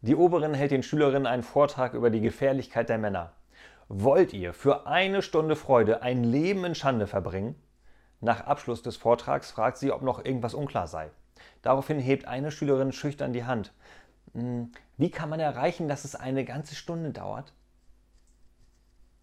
Die Oberin hält den Schülerinnen einen Vortrag über die Gefährlichkeit der Männer. Wollt ihr für eine Stunde Freude ein Leben in Schande verbringen? Nach Abschluss des Vortrags fragt sie, ob noch irgendwas unklar sei. Daraufhin hebt eine Schülerin schüchtern die Hand. Hm, wie kann man erreichen, dass es eine ganze Stunde dauert?